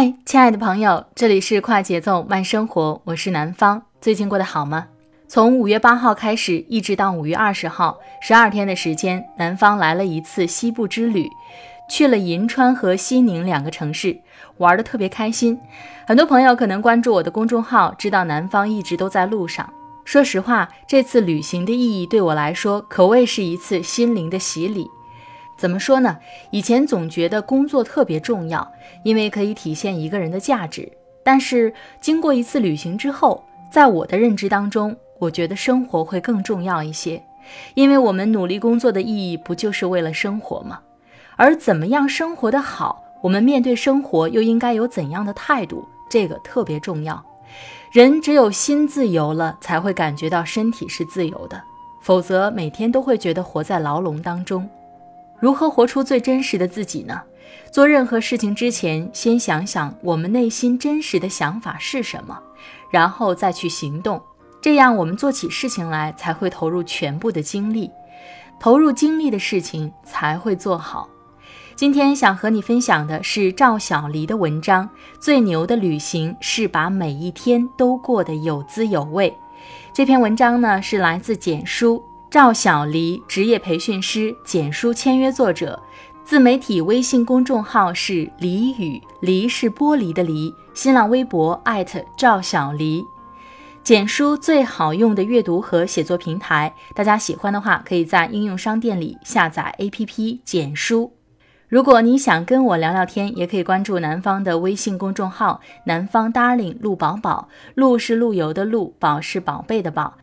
嗨，亲爱的朋友，这里是快节奏慢生活，我是南方。最近过得好吗？从五月八号开始，一直到五月二十号，十二天的时间，南方来了一次西部之旅，去了银川和西宁两个城市，玩的特别开心。很多朋友可能关注我的公众号，知道南方一直都在路上。说实话，这次旅行的意义对我来说，可谓是一次心灵的洗礼。怎么说呢？以前总觉得工作特别重要，因为可以体现一个人的价值。但是经过一次旅行之后，在我的认知当中，我觉得生活会更重要一些。因为我们努力工作的意义不就是为了生活吗？而怎么样生活的好，我们面对生活又应该有怎样的态度，这个特别重要。人只有心自由了，才会感觉到身体是自由的，否则每天都会觉得活在牢笼当中。如何活出最真实的自己呢？做任何事情之前，先想想我们内心真实的想法是什么，然后再去行动。这样，我们做起事情来才会投入全部的精力，投入精力的事情才会做好。今天想和你分享的是赵小黎的文章，《最牛的旅行是把每一天都过得有滋有味》。这篇文章呢，是来自简书。赵小黎，职业培训师，简书签约作者，自媒体微信公众号是黎语，黎是玻璃的黎，新浪微博艾特赵小黎，简书最好用的阅读和写作平台，大家喜欢的话，可以在应用商店里下载 APP 简书。如果你想跟我聊聊天，也可以关注南方的微信公众号南方 Darling 陆宝宝，陆是陆游的陆，宝是宝贝的宝。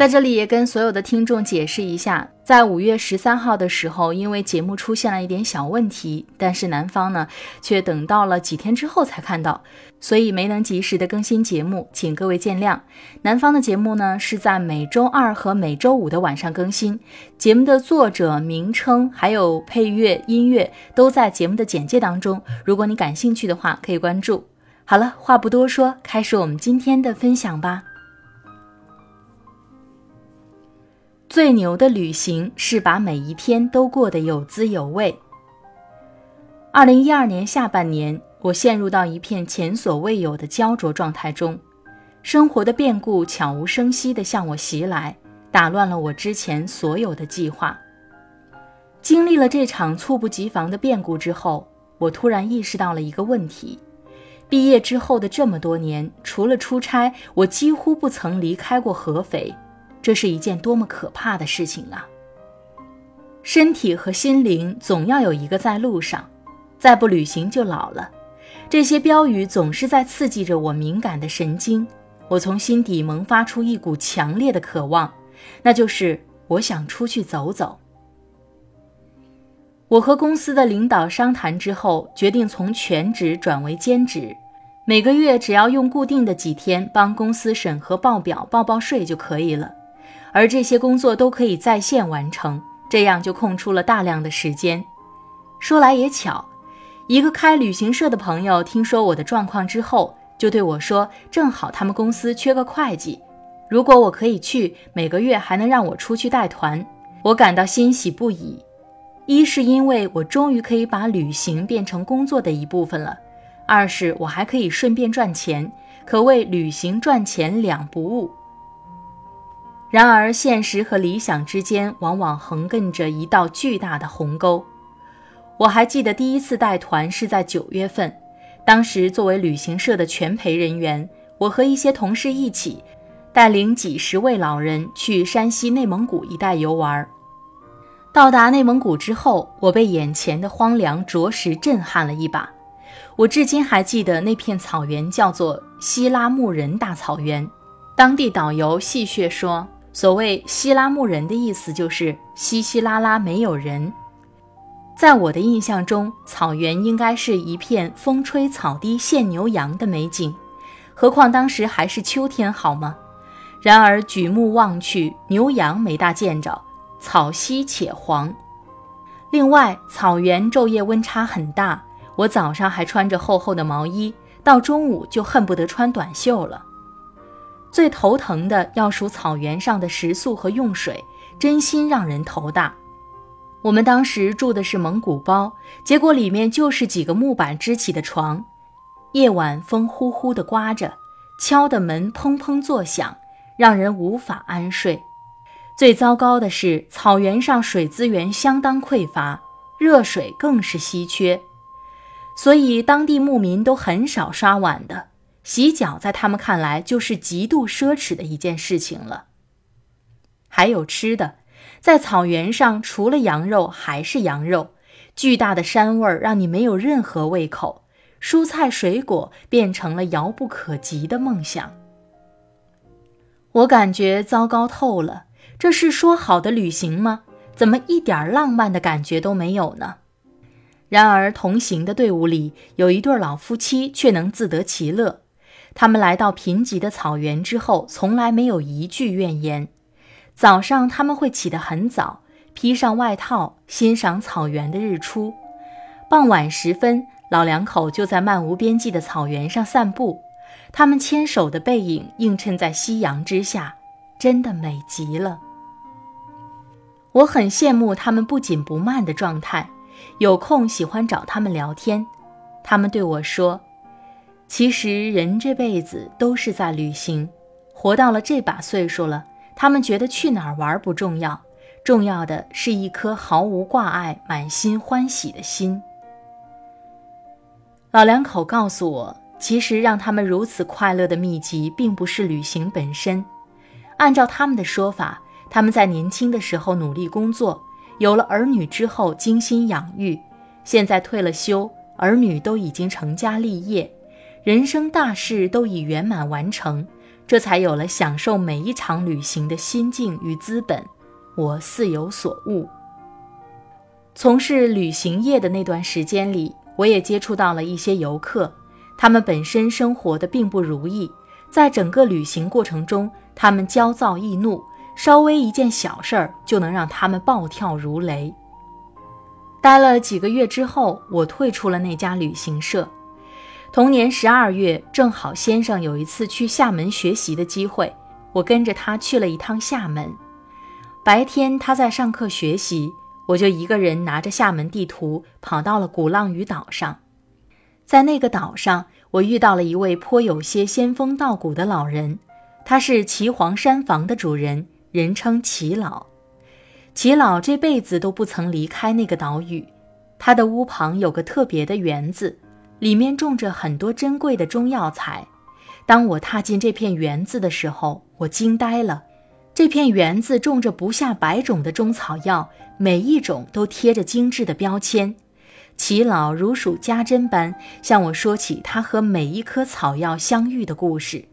在这里也跟所有的听众解释一下，在五月十三号的时候，因为节目出现了一点小问题，但是南方呢却等到了几天之后才看到，所以没能及时的更新节目，请各位见谅。南方的节目呢是在每周二和每周五的晚上更新，节目的作者名称还有配乐音乐都在节目的简介当中，如果你感兴趣的话可以关注。好了，话不多说，开始我们今天的分享吧。最牛的旅行是把每一天都过得有滋有味。二零一二年下半年，我陷入到一片前所未有的焦灼状态中，生活的变故悄无声息地向我袭来，打乱了我之前所有的计划。经历了这场猝不及防的变故之后，我突然意识到了一个问题：毕业之后的这么多年，除了出差，我几乎不曾离开过合肥。这是一件多么可怕的事情啊！身体和心灵总要有一个在路上，再不旅行就老了。这些标语总是在刺激着我敏感的神经，我从心底萌发出一股强烈的渴望，那就是我想出去走走。我和公司的领导商谈之后，决定从全职转为兼职，每个月只要用固定的几天帮公司审核报表、报报税就可以了。而这些工作都可以在线完成，这样就空出了大量的时间。说来也巧，一个开旅行社的朋友听说我的状况之后，就对我说：“正好他们公司缺个会计，如果我可以去，每个月还能让我出去带团。”我感到欣喜不已。一是因为我终于可以把旅行变成工作的一部分了，二是我还可以顺便赚钱，可谓旅行赚钱两不误。然而，现实和理想之间往往横亘着一道巨大的鸿沟。我还记得第一次带团是在九月份，当时作为旅行社的全陪人员，我和一些同事一起，带领几十位老人去山西内蒙古一带游玩。到达内蒙古之后，我被眼前的荒凉着实震撼了一把。我至今还记得那片草原叫做西拉木仁大草原，当地导游戏谑说。所谓“稀拉木人”的意思就是稀稀拉拉没有人。在我的印象中，草原应该是一片风吹草低见牛羊的美景，何况当时还是秋天，好吗？然而举目望去，牛羊没大见着，草稀且黄。另外，草原昼夜温差很大，我早上还穿着厚厚的毛衣，到中午就恨不得穿短袖了。最头疼的要数草原上的食宿和用水，真心让人头大。我们当时住的是蒙古包，结果里面就是几个木板支起的床。夜晚风呼呼地刮着，敲的门砰砰作响，让人无法安睡。最糟糕的是，草原上水资源相当匮乏，热水更是稀缺，所以当地牧民都很少刷碗的。洗脚在他们看来就是极度奢侈的一件事情了。还有吃的，在草原上除了羊肉还是羊肉，巨大的膻味儿让你没有任何胃口，蔬菜水果变成了遥不可及的梦想。我感觉糟糕透了，这是说好的旅行吗？怎么一点浪漫的感觉都没有呢？然而同行的队伍里有一对老夫妻却能自得其乐。他们来到贫瘠的草原之后，从来没有一句怨言。早上他们会起得很早，披上外套，欣赏草原的日出。傍晚时分，老两口就在漫无边际的草原上散步。他们牵手的背影映衬在夕阳之下，真的美极了。我很羡慕他们不紧不慢的状态，有空喜欢找他们聊天。他们对我说。其实人这辈子都是在旅行，活到了这把岁数了，他们觉得去哪儿玩不重要，重要的是一颗毫无挂碍、满心欢喜的心。老两口告诉我，其实让他们如此快乐的秘籍，并不是旅行本身。按照他们的说法，他们在年轻的时候努力工作，有了儿女之后精心养育，现在退了休，儿女都已经成家立业。人生大事都已圆满完成，这才有了享受每一场旅行的心境与资本。我似有所悟。从事旅行业的那段时间里，我也接触到了一些游客，他们本身生活的并不如意，在整个旅行过程中，他们焦躁易怒，稍微一件小事儿就能让他们暴跳如雷。待了几个月之后，我退出了那家旅行社。同年十二月，正好先生有一次去厦门学习的机会，我跟着他去了一趟厦门。白天他在上课学习，我就一个人拿着厦门地图跑到了鼓浪屿岛上。在那个岛上，我遇到了一位颇有些仙风道骨的老人，他是岐黄山房的主人，人称岐老。岐老这辈子都不曾离开那个岛屿，他的屋旁有个特别的园子。里面种着很多珍贵的中药材。当我踏进这片园子的时候，我惊呆了。这片园子种着不下百种的中草药，每一种都贴着精致的标签。齐老如数家珍般向我说起他和每一棵草药相遇的故事。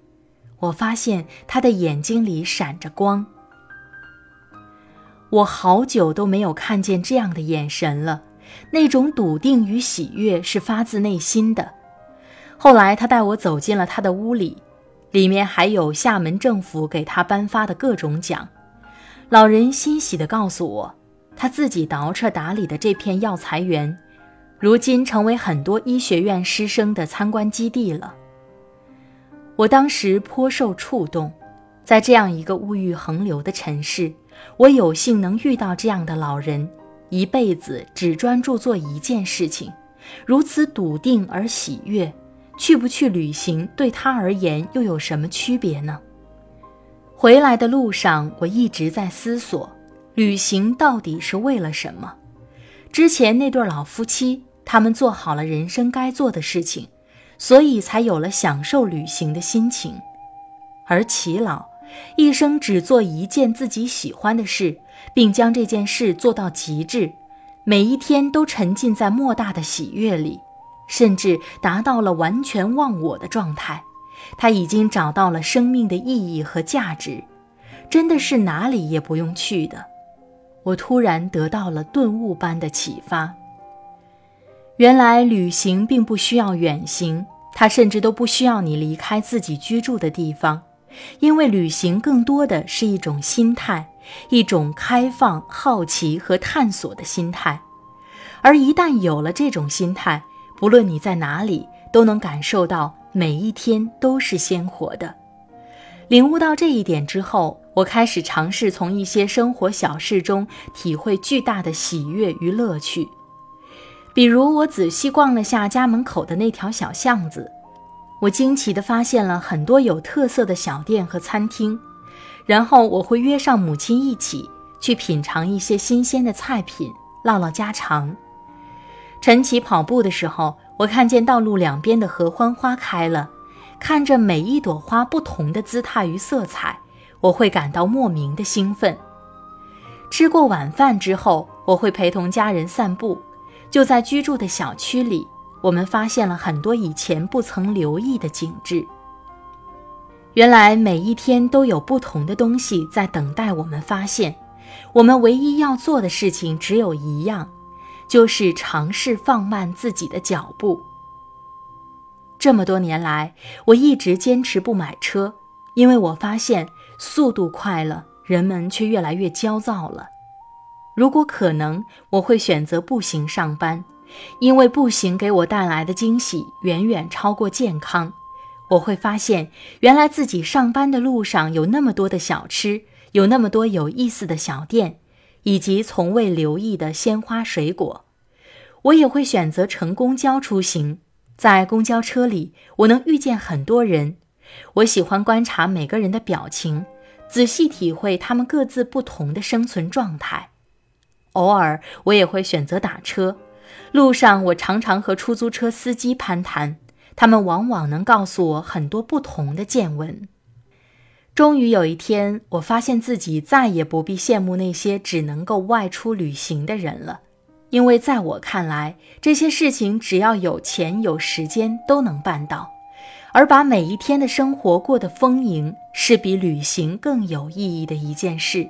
我发现他的眼睛里闪着光。我好久都没有看见这样的眼神了。那种笃定与喜悦是发自内心的。后来，他带我走进了他的屋里，里面还有厦门政府给他颁发的各种奖。老人欣喜地告诉我，他自己倒饬打理的这片药材园，如今成为很多医学院师生的参观基地了。我当时颇受触动，在这样一个物欲横流的城市，我有幸能遇到这样的老人。一辈子只专注做一件事情，如此笃定而喜悦，去不去旅行对他而言又有什么区别呢？回来的路上，我一直在思索，旅行到底是为了什么？之前那对老夫妻，他们做好了人生该做的事情，所以才有了享受旅行的心情。而齐老，一生只做一件自己喜欢的事，并将这件事做到极致，每一天都沉浸在莫大的喜悦里，甚至达到了完全忘我的状态。他已经找到了生命的意义和价值，真的是哪里也不用去的。我突然得到了顿悟般的启发。原来旅行并不需要远行，它甚至都不需要你离开自己居住的地方，因为旅行更多的是一种心态，一种开放、好奇和探索的心态。而一旦有了这种心态，不论你在哪里，都能感受到。每一天都是鲜活的。领悟到这一点之后，我开始尝试从一些生活小事中体会巨大的喜悦与乐趣。比如，我仔细逛了下家门口的那条小巷子，我惊奇地发现了很多有特色的小店和餐厅。然后，我会约上母亲一起去品尝一些新鲜的菜品，唠唠家常。晨起跑步的时候。我看见道路两边的合欢花开了，看着每一朵花不同的姿态与色彩，我会感到莫名的兴奋。吃过晚饭之后，我会陪同家人散步，就在居住的小区里，我们发现了很多以前不曾留意的景致。原来每一天都有不同的东西在等待我们发现，我们唯一要做的事情只有一样。就是尝试放慢自己的脚步。这么多年来，我一直坚持不买车，因为我发现速度快了，人们却越来越焦躁了。如果可能，我会选择步行上班，因为步行给我带来的惊喜远远超过健康。我会发现，原来自己上班的路上有那么多的小吃，有那么多有意思的小店。以及从未留意的鲜花水果，我也会选择乘公交出行。在公交车里，我能遇见很多人。我喜欢观察每个人的表情，仔细体会他们各自不同的生存状态。偶尔，我也会选择打车。路上，我常常和出租车司机攀谈，他们往往能告诉我很多不同的见闻。终于有一天，我发现自己再也不必羡慕那些只能够外出旅行的人了，因为在我看来，这些事情只要有钱有时间都能办到，而把每一天的生活过得丰盈，是比旅行更有意义的一件事。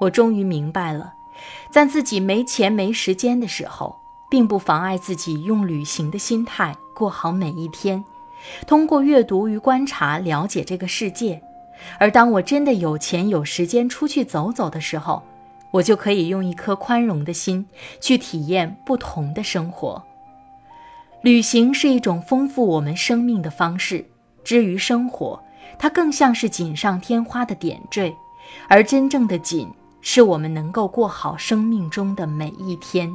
我终于明白了，在自己没钱没时间的时候，并不妨碍自己用旅行的心态过好每一天，通过阅读与观察了解这个世界。而当我真的有钱有时间出去走走的时候，我就可以用一颗宽容的心去体验不同的生活。旅行是一种丰富我们生命的方式。至于生活，它更像是锦上添花的点缀，而真正的锦是我们能够过好生命中的每一天。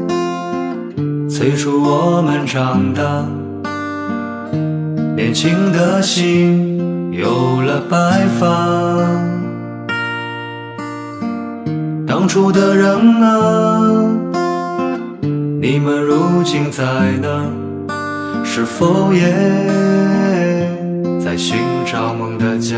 催促我们长大。年轻的心有了白发。当初的人啊，你们如今在哪？是否也在寻找梦的家。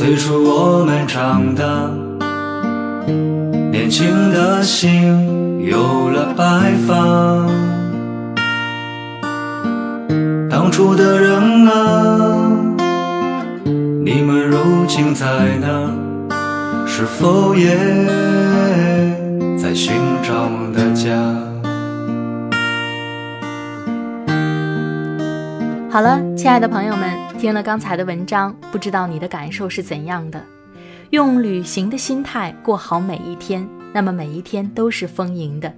催促我们长大。年轻的心有了白发。当初的人啊，你们如今在哪？是否也在寻找梦的家？好了，亲爱的朋友们，听了刚才的文章，不知道你的感受是怎样的？用旅行的心态过好每一天，那么每一天都是丰盈的。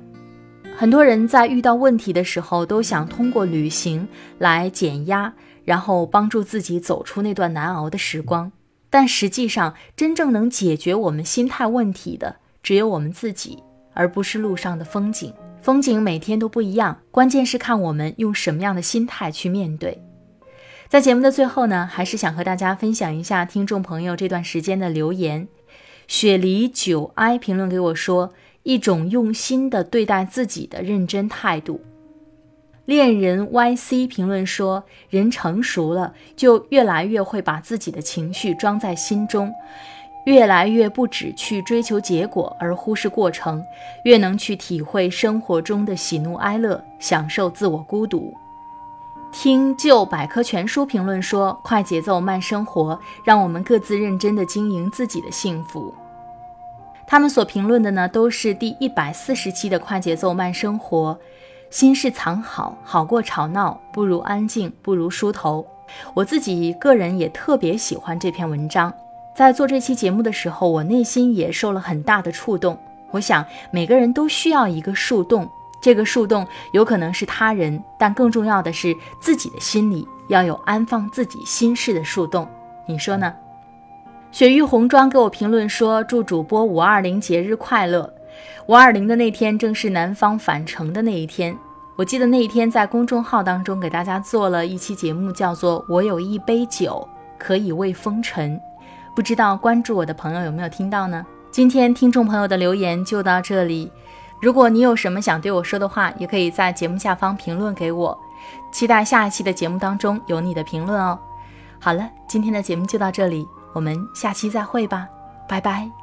很多人在遇到问题的时候，都想通过旅行来减压，然后帮助自己走出那段难熬的时光。但实际上，真正能解决我们心态问题的，只有我们自己，而不是路上的风景。风景每天都不一样，关键是看我们用什么样的心态去面对。在节目的最后呢，还是想和大家分享一下听众朋友这段时间的留言。雪梨九 i 评论给我说：“一种用心的对待自己的认真态度。”恋人 yc 评论说：“人成熟了，就越来越会把自己的情绪装在心中。”越来越不只去追求结果，而忽视过程，越能去体会生活中的喜怒哀乐，享受自我孤独。听旧百科全书评论说：“快节奏慢生活，让我们各自认真地经营自己的幸福。”他们所评论的呢，都是第一百四十期的《快节奏慢生活》，心事藏好，好过吵闹，不如安静，不如梳头。我自己个人也特别喜欢这篇文章。在做这期节目的时候，我内心也受了很大的触动。我想每个人都需要一个树洞，这个树洞有可能是他人，但更重要的是自己的心里要有安放自己心事的树洞。你说呢？雪域红妆给我评论说：“祝主播五二零节日快乐！五二零的那天正是南方返程的那一天。我记得那一天在公众号当中给大家做了一期节目，叫做《我有一杯酒可以慰风尘》。”不知道关注我的朋友有没有听到呢？今天听众朋友的留言就到这里。如果你有什么想对我说的话，也可以在节目下方评论给我。期待下一期的节目当中有你的评论哦。好了，今天的节目就到这里，我们下期再会吧，拜拜。